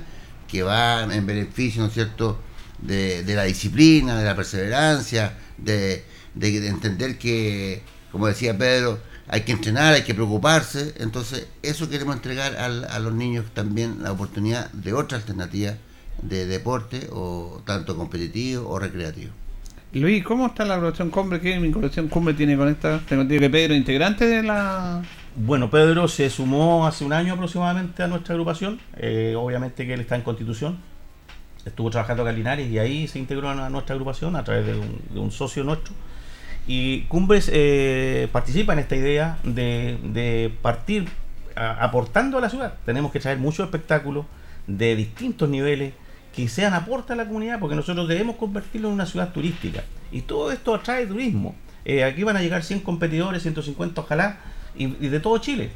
que van en beneficio, ¿no es cierto?, de la disciplina, de la perseverancia, de, de- de entender que, como decía Pedro, hay que entrenar, hay que preocuparse. Entonces, eso queremos entregar al- a los niños también la oportunidad de otra alternativa de deporte, o tanto competitivo o recreativo. Luis, ¿cómo está la colección Cumbre? ¿Qué vinculación Cumbre tiene con esta? Tengo entendido que Pedro, integrante de la... Bueno, Pedro se sumó hace un año aproximadamente a nuestra agrupación. Eh, obviamente que él está en Constitución. estuvo trabajando acá en Linares y ahí se integró a nuestra agrupación a través de un, socio nuestro. Y Cumbres eh, participa en esta idea de, partir aportando a la ciudad. Tenemos que traer muchos espectáculos de distintos niveles que sean aporte a la comunidad, porque nosotros debemos convertirlo en una ciudad turística. Y todo esto atrae turismo. Eh, aquí van a llegar 100 competidores, 150 ojalá, y, de todo Chile.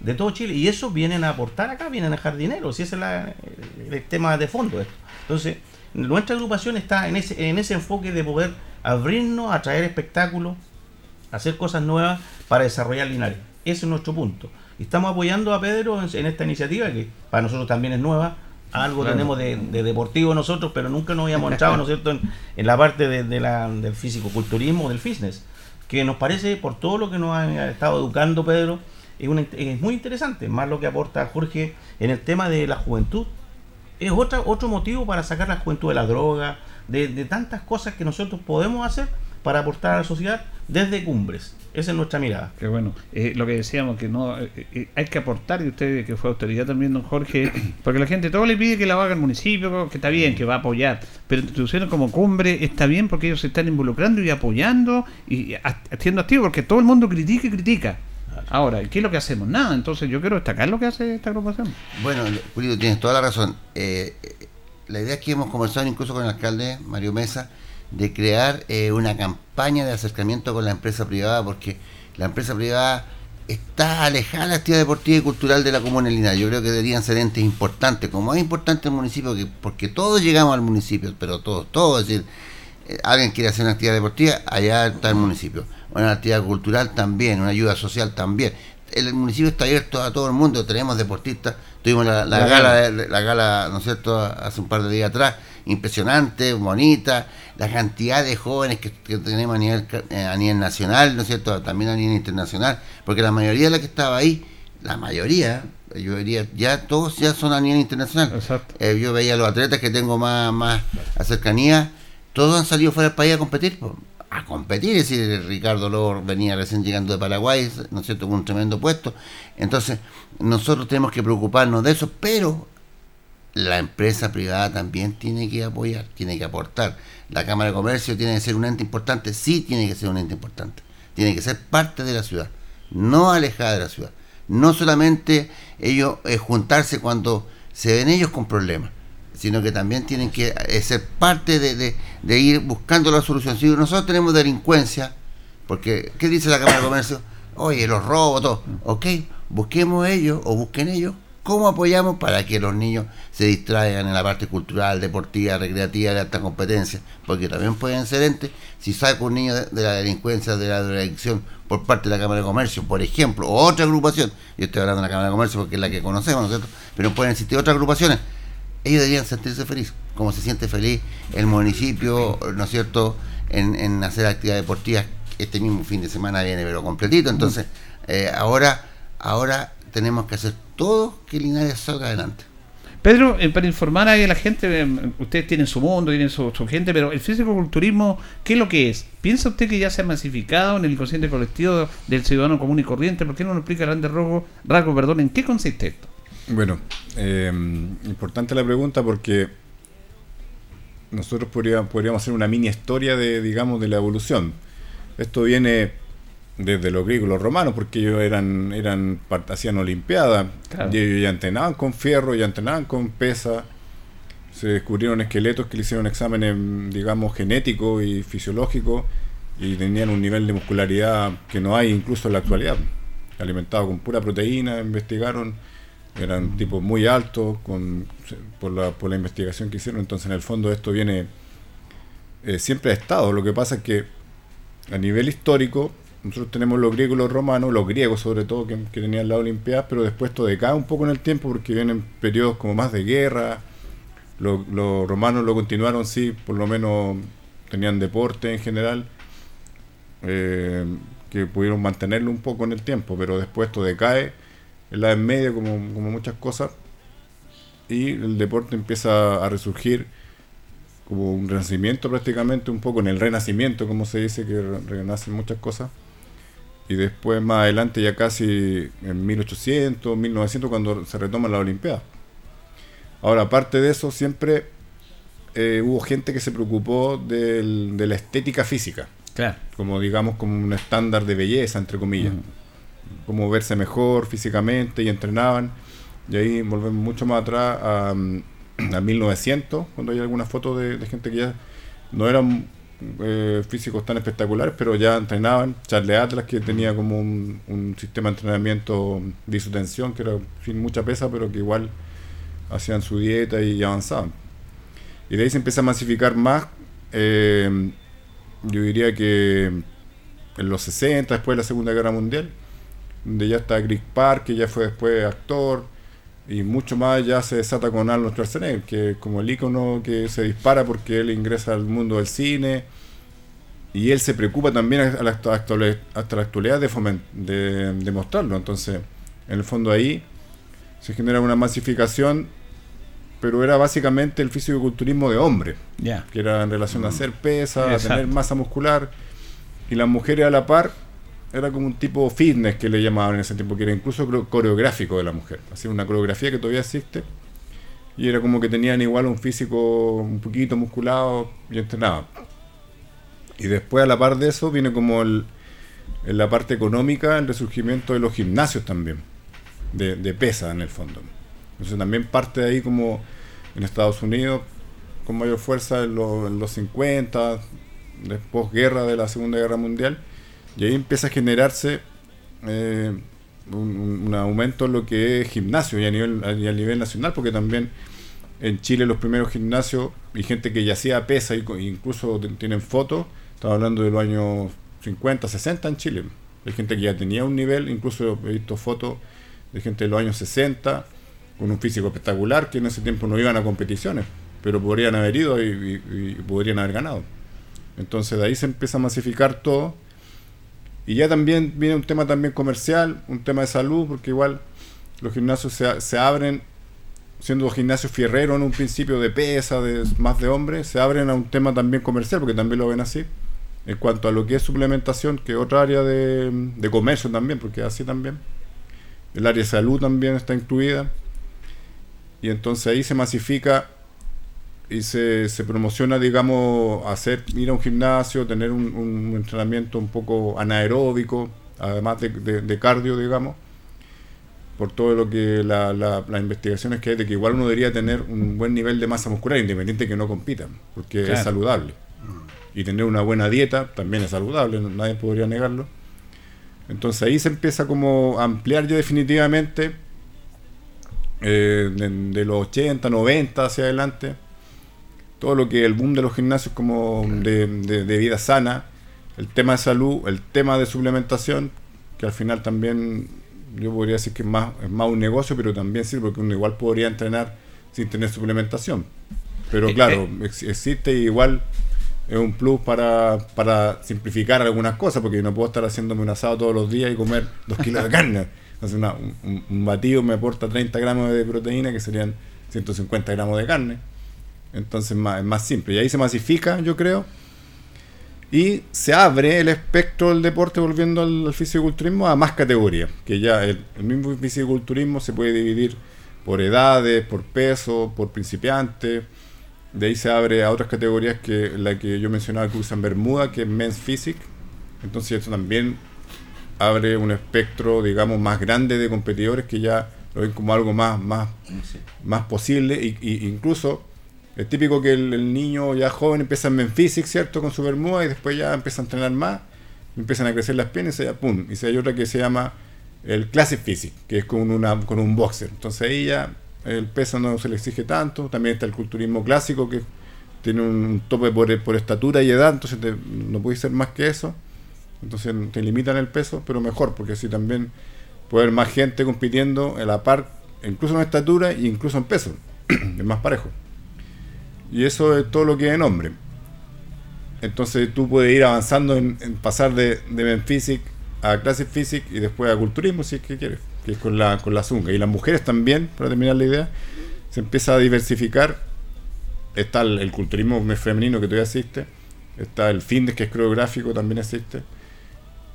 De todo Chile. Y eso vienen a aportar acá, vienen a dejar dinero. Si ese es el tema de fondo. Esto. Entonces, nuestra agrupación está en ese, en ese enfoque de poder abrirnos a traer espectáculos, hacer cosas nuevas para desarrollar Linares. Ese es nuestro punto. Estamos apoyando a Pedro en, esta iniciativa que para nosotros también es nueva. Algo tenemos de, deportivo nosotros, pero nunca nos habíamos entrado, ¿no es cierto?, en, la parte de, la, del físico-culturismo, del fitness, que nos parece, por todo lo que nos ha estado educando Pedro, es, es muy interesante, más lo que aporta Jorge en el tema de la juventud, es otra, otro motivo para sacar la juventud de la droga, de, tantas cosas que nosotros podemos hacer para aportar a la sociedad desde cumbres. Esa es nuestra mirada. Qué bueno. Eh, lo que decíamos, que no eh, eh, hay que aportar, y usted que fue autoridad también, don Jorge, porque la gente todo le pide que la haga el municipio, que está bien, que va a apoyar, pero instituciones como cumbre está bien porque ellos se están involucrando y apoyando y haciendo activo, porque todo el mundo critica y critica. Ahora, ¿qué es lo que hacemos? Nada, entonces yo quiero destacar lo que hace esta agrupación. Bueno, Julio, tienes toda la razón. Eh, la idea es que hemos conversado incluso con el alcalde Mario Mesa de crear eh, una campaña de acercamiento con la empresa privada, porque la empresa privada está alejada de la actividad deportiva y cultural de la comunidad. Yo creo que deberían ser entes importantes, como es importante el municipio, que porque todos llegamos al municipio, pero todos, todos, es decir, eh, alguien quiere hacer una actividad deportiva, allá está el municipio una actividad cultural también, una ayuda social también. El municipio está abierto a todo el mundo, tenemos deportistas, tuvimos la, gala, la gala, ¿no es cierto?, hace un par de días atrás, impresionante, bonita, la cantidad de jóvenes que, tenemos a nivel, eh, a nivel nacional, ¿no es cierto?, también a nivel internacional, porque la mayoría de la que estaba ahí, la mayoría, yo diría, ya todos ya son a nivel internacional. Eh, yo veía a los atletas que tengo más, más cercanía, todos han salido fuera del país a competir a competir, es decir, Ricardo Lor venía recién llegando de Paraguay, ¿no es cierto?, con un tremendo puesto. Entonces, nosotros tenemos que preocuparnos de eso, pero la empresa privada también tiene que apoyar, tiene que aportar. La Cámara de Comercio tiene que ser un ente importante, sí tiene que ser un ente importante, tiene que ser parte de la ciudad, no alejada de la ciudad. No solamente ellos eh, juntarse cuando se ven ellos con problemas sino que también tienen que eh, ser parte de, ir buscando la solución. Si nosotros tenemos delincuencia, porque ¿qué dice la Cámara de Comercio? Oye, los robos, todo. Ok, busquemos ellos o busquen ellos cómo apoyamos para que los niños se distraigan en la parte cultural, deportiva, recreativa, de alta competencia, porque también pueden ser entes, si saca un niño de, la delincuencia, de la adicción por parte de la Cámara de Comercio, por ejemplo, o otra agrupación, yo estoy hablando de la Cámara de Comercio porque es la que conocemos, ¿no es cierto? Pero pueden existir otras agrupaciones, ellos deberían sentirse felices, como se siente feliz el municipio, ¿no es cierto?, en, hacer actividades deportivas. Este mismo fin de semana viene, pero completito. Entonces, eh, ahora, ahora tenemos que hacer todo que Linares salga adelante. Pedro, eh, para informar a la gente, eh, ustedes tienen su mundo, tienen su, gente, pero el físico-culturismo, ¿qué es lo que es? ¿Piensa usted que ya se ha masificado en el inconsciente colectivo del ciudadano común y corriente? ¿Por qué no nos explica grande rasgo, perdón, en qué consiste esto? Bueno, eh, importante la pregunta porque nosotros podríamos, podríamos hacer una mini historia de, digamos, de la evolución. Esto viene desde los griegos, los romanos, porque ellos eran, eran hacían olimpiadas, y ellos ya entrenaban con fierro, ya entrenaban con pesa, se descubrieron esqueletos que le hicieron exámenes, digamos, genéticos y fisiológicos, y tenían un nivel de muscularidad que no hay incluso en la actualidad. Alimentados con pura proteína, investigaron eran tipos muy altos con, por, la, por la investigación que hicieron, entonces en el fondo esto viene, eh, siempre ha estado, lo que pasa es que a nivel histórico, nosotros tenemos los griegos y los romanos, los griegos sobre todo, que, tenían la Olimpiada, pero después esto decae un poco en el tiempo porque vienen periodos como más de guerra, los, romanos lo continuaron, sí, por lo menos tenían deporte en general, eh, que pudieron mantenerlo un poco en el tiempo, pero después esto decae en la en medio como, muchas cosas y el deporte empieza a resurgir como un renacimiento prácticamente, un poco en el renacimiento, como se dice, que renacen muchas cosas. Y después más adelante, ya casi en 1800, 1900, cuando se retoma la Olimpiada. Ahora, aparte de eso, siempre eh, hubo gente que se preocupó del- de la estética física. Claro. Como digamos, como un estándar de belleza, entre comillas. Como verse mejor físicamente y entrenaban. Y ahí volvemos mucho más atrás a, mm, a 1900, cuando hay algunas fotos de, de gente que ya no eran eh, físicos tan espectaculares, pero ya entrenaban. Charles Atlas, que tenía como un, un sistema de entrenamiento de isotensión, que era sin mucha pesa, pero que igual hacían su dieta y avanzaban. Y de ahí se empieza a masificar más. eh, yo diría que en los 60, después de la Segunda Guerra Mundial, donde ya está Greg Park, que ya fue después actor, y mucho más ya se desata con Arnold Schwarzenegger, que es como el ícono que se dispara porque él ingresa al mundo del cine, y él se preocupa también a la actu- actual- hasta la actualidad de, de, de mostrarlo. Entonces, en el fondo ahí se genera una masificación, pero era básicamente el fisicoculturismo de hombre, Ya. que era en relación a hacer pesa, a tener masa muscular, y las mujeres a la par era como un tipo fitness que le llamaban en ese tiempo, que era incluso coreográfico de la mujer, hacía una coreografía que todavía existe, y era como que tenían igual un físico un poquito musculado y entrenaban. Y después a la par de eso viene como en la parte económica el resurgimiento de los gimnasios también, de, de pesa en el fondo. Entonces también parte de ahí como en Estados Unidos con mayor fuerza en, en los 50, después guerra de la Segunda Guerra Mundial, y ahí empieza a generarse eh, un, aumento en lo que es gimnasio y a nivel, y a nivel nacional, porque también en Chile los primeros gimnasios y gente que ya hacía pesa incluso tienen fotos, estaba hablando de los años 50, 60 en Chile. Hay gente que ya tenía un nivel, incluso he visto fotos de gente de los años 60 con un físico espectacular que en ese tiempo no iban a competiciones, pero podrían haber ido y- y podrían haber ganado. Entonces de ahí se empieza a masificar todo y ya también viene un tema también comercial, un tema de salud, porque igual los gimnasios se, se abren, siendo gimnasios fierreros en un principio de pesa, de más de hombres, se abren a un tema también comercial, porque también lo ven así, en cuanto a lo que es suplementación, que es otra área de, de comercio también, porque así también. El área de salud también está incluida. Y entonces ahí se masifica y se, se promociona, digamos, hacer, ir a un gimnasio, tener un, un entrenamiento un poco anaeróbico, además de, de- de cardio, digamos, por todo lo que la- la- las investigaciones que hay de que igual uno debería tener un buen nivel de masa muscular, independiente de que no compita, porque Claro. es saludable. Y tener una buena dieta también es saludable, nadie podría negarlo. Entonces ahí se empieza como a ampliar ya definitivamente eh, de, de los 80, 90 hacia adelante, todo lo que el boom de los gimnasios como de, de- de vida sana, el tema de salud, el tema de suplementación, que al final también yo podría decir que es más, es más un negocio, pero también sirve porque uno igual podría entrenar sin tener suplementación. Pero Eh, claro, ex- existe y igual es un plus para, para simplificar algunas cosas, porque no puedo estar haciéndome un asado todos los días y comer dos kilos de carne. Entonces una- un- un batido me aporta 30 gramos de proteína, que serían 150 gramos de carne. Entonces más, es más simple. Y ahí se masifica, yo creo. Y se abre el espectro del deporte, volviendo al, al fisiculturismo, a más categorías. Que ya el, el mismo fisiculturismo se puede dividir por edades, por peso, por principiantes. De ahí se abre a otras categorías que la que yo mencionaba que usan Bermuda, que es Men's Physique. Entonces esto también abre un espectro, digamos, más grande de competidores que ya lo ven como algo más, más, más posible. Y, y incluso es típico que el, niño ya joven empieza en Physique, ¿cierto? Con su Bermuda y después ya empieza a entrenar más, empiezan a crecer las piernas y se pum. Y hay otra que se llama el Classic Physique, que es con, una, con un boxer. Entonces ahí ya el peso no se le exige tanto. También está el culturismo clásico, que tiene un tope por, por estatura y edad, entonces no puede ser más que eso. Entonces te limitan el peso, pero mejor, porque así también puede haber más gente compitiendo en la par, incluso en estatura e incluso en peso. es más parejo. Y eso es todo lo que es en hombre. Entonces tú puedes ir avanzando en, pasar de, de Physique a Classic Physique y después a Culturismo si es que quieres, que es con la, con la zunga. Y las mujeres también, para terminar la idea, se empieza a diversificar. Está el, el culturismo femenino que todavía existe, está el fitness que es coreográfico, también existe.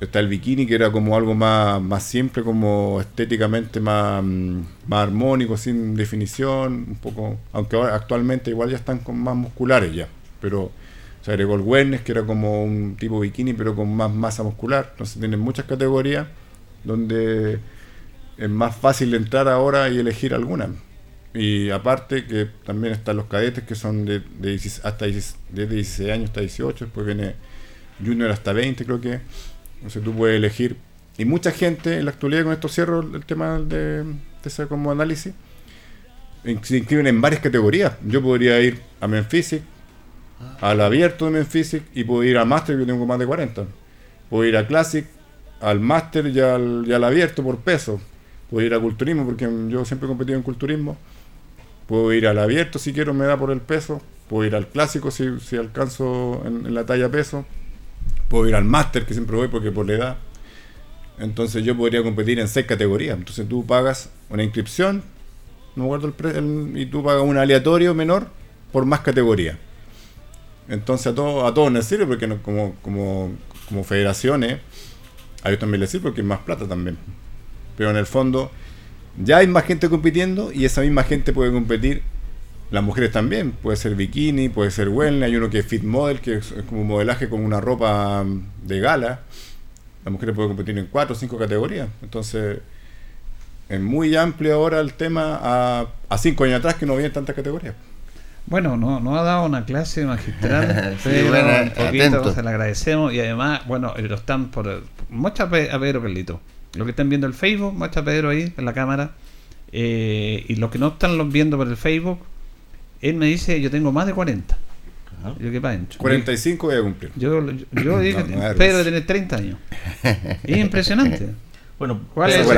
Está el bikini, que era como algo más, más simple, como estéticamente más, mm, más armónico, sin definición, un poco, aunque ahora actualmente igual ya están con más musculares ya, pero se agregó el wellness, que era como un tipo bikini, pero con más masa muscular. Entonces tienen muchas categorías donde es más fácil entrar ahora y elegir alguna. Y aparte que también están los cadetes que son de, de 16 hasta 16 desde 16 años hasta 18, después viene junior hasta 20 creo que. Entonces tú puedes elegir. Y mucha gente en la actualidad con esto cierro el tema de, de ese como análisis. Se inscriben en varias categorías. Yo podría ir a Menphysic, al abierto de Menphysic y puedo ir al Master que yo tengo más de 40. Puedo ir a Classic, al Master y al, y al abierto por peso. Puedo ir a culturismo porque yo siempre he competido en culturismo. Puedo ir al abierto si quiero, me da por el peso. Puedo ir al clásico si, si alcanzo en, en la talla peso. Puedo ir al máster que siempre voy porque por la edad. Entonces yo podría competir en seis categorías. Entonces tú pagas una inscripción, no guardo el, pre- y tú pagas un aleatorio menor por más categorías. Entonces a todos a todos les sirve porque como, como, como federaciones, a ellos también les sirve porque es más plata también. Pero en el fondo ya hay más gente compitiendo y esa misma gente puede competir las mujeres también, puede ser bikini, puede ser wellness, hay uno que es fit model, que es, es como modelaje con una ropa mm, de gala. Las mujeres pueden competir en cuatro o cinco categorías. Entonces, es muy amplio ahora el tema a, a cinco años atrás que no había tantas categorías. Bueno, no, no ha dado una clase magistral, Sí, pero bueno, un poquito atento. se le agradecemos y además, bueno, lo están por... Muestra a Pedro Carlito. Lo que están viendo el Facebook, muestra a Pedro ahí en la cámara. Eh, y los que no están los viendo por el Facebook, él me dice, yo tengo más de 40. Yo qué pancho. 45 voy a cumplir. Yo, yo, yo dije, No, no es Pedro risa. tiene 30 años. Es impresionante. Bueno, ¿cuál es el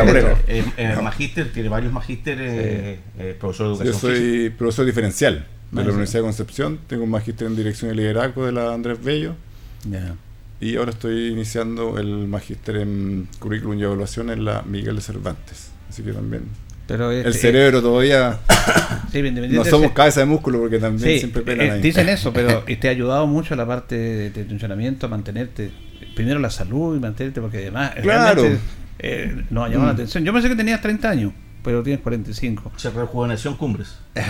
eh, eh, magíster, tiene varios magísteres, eh, eh, profesor de Yo educación soy física. profesor diferencial de la sí. Universidad de Concepción. Tengo un magíster en dirección y liderazgo de la Andrés Bello. Y ahora estoy iniciando el magíster en currículum y evaluación en la Miguel de Cervantes. Así que también. Pero es- el es- cerebro todavía. Sí, independiente no somos cabeza de músculo porque también Sí, siempre pelan eh, ahí. dicen eso, pero te ha ayudado mucho la parte de, de funcionamiento a mantenerte, primero la salud y mantenerte, porque además Claro. eh, nos ha llamado la atención. Yo pensé que tenías 30 años, pero tienes 45. Se rejuveneció en Cumbres.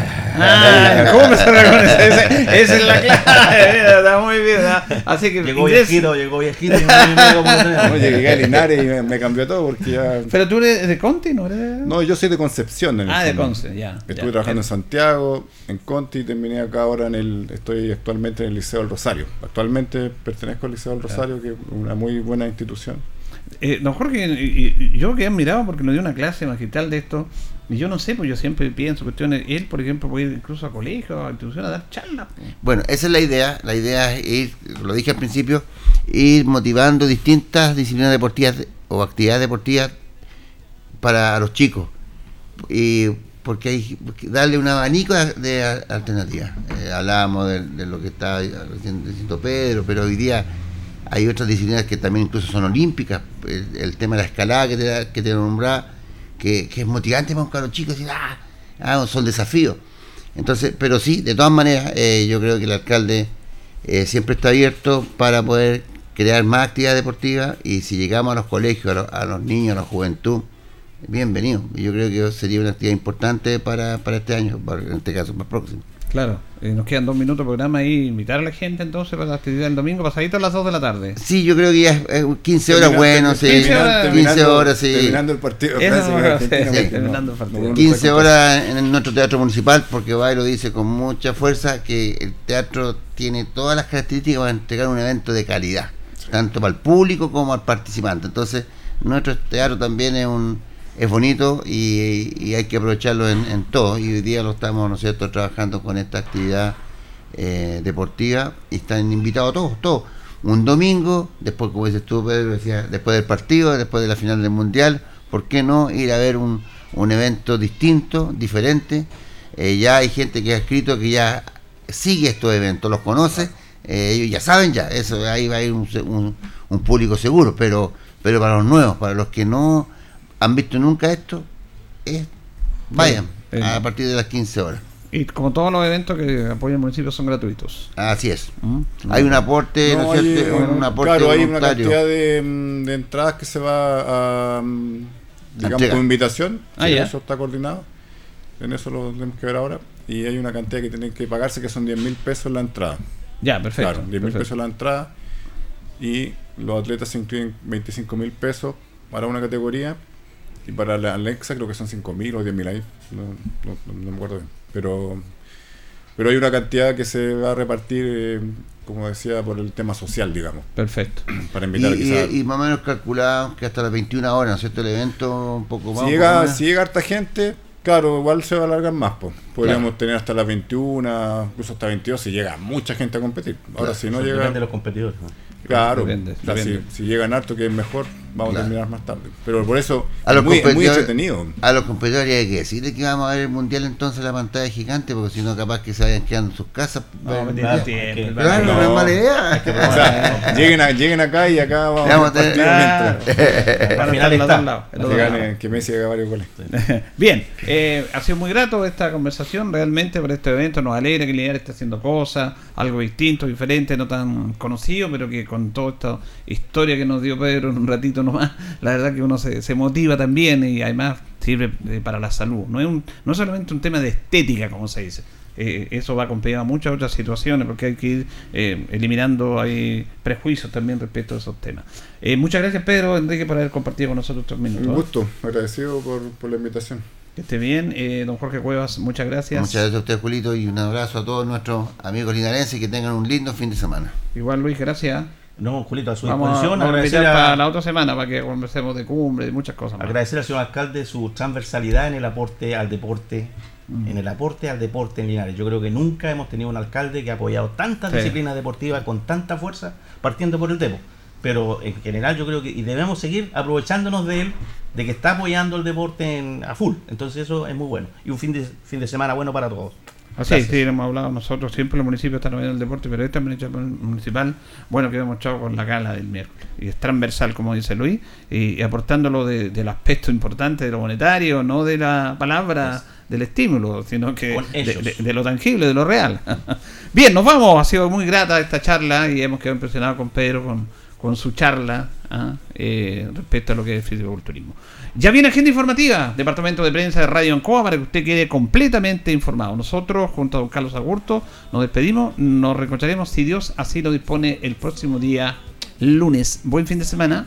Ah, ¿cómo se? Ese- Esa es la clave, mira, está muy bien. ¿ah? Así que Llegó ingresa- viejito, llegó viejito. y no- llegué a Linares y me, me cambió todo porque ya. Pero tú eres de Conti, ¿no? Eres... No, yo soy de Concepción. En el Ah, de fondo. Conce, ya, Estuve ya. trabajando en Santiago, en Conti, terminé acá ahora en el. Estoy actualmente en el Liceo del Rosario. Actualmente pertenezco al Liceo del Rosario, que es una muy buena institución. Eh, don Jorge, y- y- yo que he admirado porque nos dio una clase magistral de esto, y yo no sé, pues yo siempre pienso cuestiones, él por ejemplo puede ir incluso a colegios, a instituciones a dar charlas. pues. Bueno, esa es la idea. La idea es ir, lo dije al principio, ir motivando distintas disciplinas deportivas de- o actividades deportivas para los chicos. Y porque hay porque darle un abanico de, alternativas. Eh, hablábamos de, de lo que está diciendo Pedro, pero hoy día hay otras disciplinas que también incluso son olímpicas. El, tema de la escalada que te, que te que, es motivante para un caro chico decir, ah, ah, son desafíos. Entonces, pero sí, de todas maneras, eh, yo creo que el alcalde eh, siempre está abierto para poder crear más actividad deportiva y si llegamos a los colegios, a los, niños, a la juventud, bienvenido. Yo creo que sería una actividad importante para, para este año, para- en este caso, para el próximo. Claro, eh, nos quedan dos minutos de programa ahí, invitar a la gente entonces para la actividad del domingo, pasadito a las 2 de la tarde. Sí, yo creo que ya es, es 15 horas, Terminando- bueno, sí. 15 horas. 15 horas, sí. Terminando el partido. Eso Francia con no, Argentina, sí, porque terminando no- el partido. no- no 15 está horas en nuestro teatro municipal, porque Bailo dice con mucha fuerza que el teatro tiene todas las características para entregar un evento de calidad, tanto para el público como al participante. Entonces, nuestro teatro también es un es bonito y, hay que aprovecharlo en, todo. Y hoy día lo estamos, ¿no es cierto?, trabajando con esta actividad eh, deportiva y están invitados todos, todos. Un domingo, después, como dices tú, después del partido, después de la final del Mundial, ¿por qué no ir a ver un, un evento distinto, diferente? Eh, ya hay gente que ha escrito que ya sigue estos eventos, los conoce, eh, ellos ya saben ya, eso ahí va a ir un, un- un público seguro, pero, pero para los nuevos, para los que no han visto nunca esto, es, vayan Eh, a partir de las 15 horas. Y como todos los eventos que apoya el municipio son gratuitos. Así es. ¿Mm? Hay un aporte, ¿no, No, hay, cierto? eh, un aporte claro, hay una cantidad de, mm, de entradas que se va a, mm, digamos, Entrega. con invitación. Ah, ya. Eso está coordinado. En eso lo tenemos que ver ahora. Y hay una cantidad que tienen que pagarse que son 10 mil pesos la entrada. Ya, perfecto, Claro, 10 mil pesos la entrada. Y los atletas se incluyen 25 mil pesos para una categoría. Y para la Alexa creo que son 5 mil o 10 mil ahí. No, no- no- no me acuerdo bien. Pero, pero hay una cantidad que se va a repartir, eh, como decía, por el tema social, digamos. Perfecto. Para invitar Y, quizás. y- y más o menos calculado que hasta las 21 horas, ¿no es cierto? El evento un poco más. Si llega, si llega harta gente, claro, igual se va a alargar más. Pues. Podríamos tener hasta las 21, incluso hasta 22 si llega mucha gente a competir. Ahora, Claro, si no llega. depende de los competidores, ¿no? Claro, Depende, o sea, depende. Si, si llegan harto, que es mejor, vamos Claro. a terminar más tarde. Pero por eso A es los, muy, es muy entretenido. a los competidores hay que decirle que vamos a ver el mundial entonces en la pantalla gigante, porque si no, capaz que se vayan quedando en sus casas. No, mundial. tiempo, Claro, no, es mala idea. O sea, lleguen, a- lleguen acá y acá vamos, Vamos a tener- mientras. Al final está. Que otro gane- lado. que Messi haga varios goles. Bien, eh, ha sido muy grato esta conversación realmente por este evento. Nos alegra que Linares esté haciendo cosas, algo distinto, diferente, no tan conocido, pero que con toda esta historia que nos dio Pedro en un ratito nomás, la verdad que uno se, se motiva también y además sirve eh, para la salud. No es, un, no es solamente un tema de estética, como se dice. Eh, eso va acompañado a muchas otras situaciones porque hay que ir eh, eliminando ahí prejuicios también respecto a esos temas. Eh, muchas gracias Pedro Enrique por haber compartido con nosotros estos minutos. Un gusto, agradecido por, por la invitación. Que esté bien. Eh, don Jorge Cuevas, muchas gracias. Muchas gracias a usted, Julito, y un abrazo a todos nuestros amigos linarenses y que tengan un lindo fin de semana. Igual Luis, gracias. No, Julito, a su Vamos disposición. a agradecer a- para la otra semana para que conversemos de cumbre y muchas cosas más. Agradecer al señor alcalde su transversalidad en el aporte al deporte, Mm. en el aporte al deporte en Linares. Yo creo que nunca hemos tenido un alcalde que ha apoyado tantas Sí. disciplinas deportivas con tanta fuerza, partiendo por el depo. Pero en general yo creo que y debemos seguir aprovechándonos de él, de que está apoyando el deporte en- a full. Entonces eso es muy bueno. Y un fin de, fin de semana bueno para todos. Así, sí, hemos hablado nosotros, siempre los municipios están apoyando el deporte, pero esta administración municipal, bueno, quedó mostrado con la gala del miércoles. Y es transversal, como dice Luis, y, y aportándolo de- del aspecto importante de lo monetario, no de la palabra del estímulo, sino que de, de- de lo tangible, de lo real. Bien, nos vamos, ha sido muy grata esta charla y hemos quedado impresionados con Pedro, con, con su charla ¿ah? Eh, respecto a lo que es fisiculturismo. Ya viene agenda informativa, Departamento de Prensa de Radio Ancoa, para que usted quede completamente informado. Nosotros, junto a don Carlos Agurto, nos despedimos, nos reencontraremos, si Dios así lo dispone, el próximo día lunes. Buen fin de semana.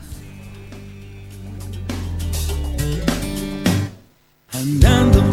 Andando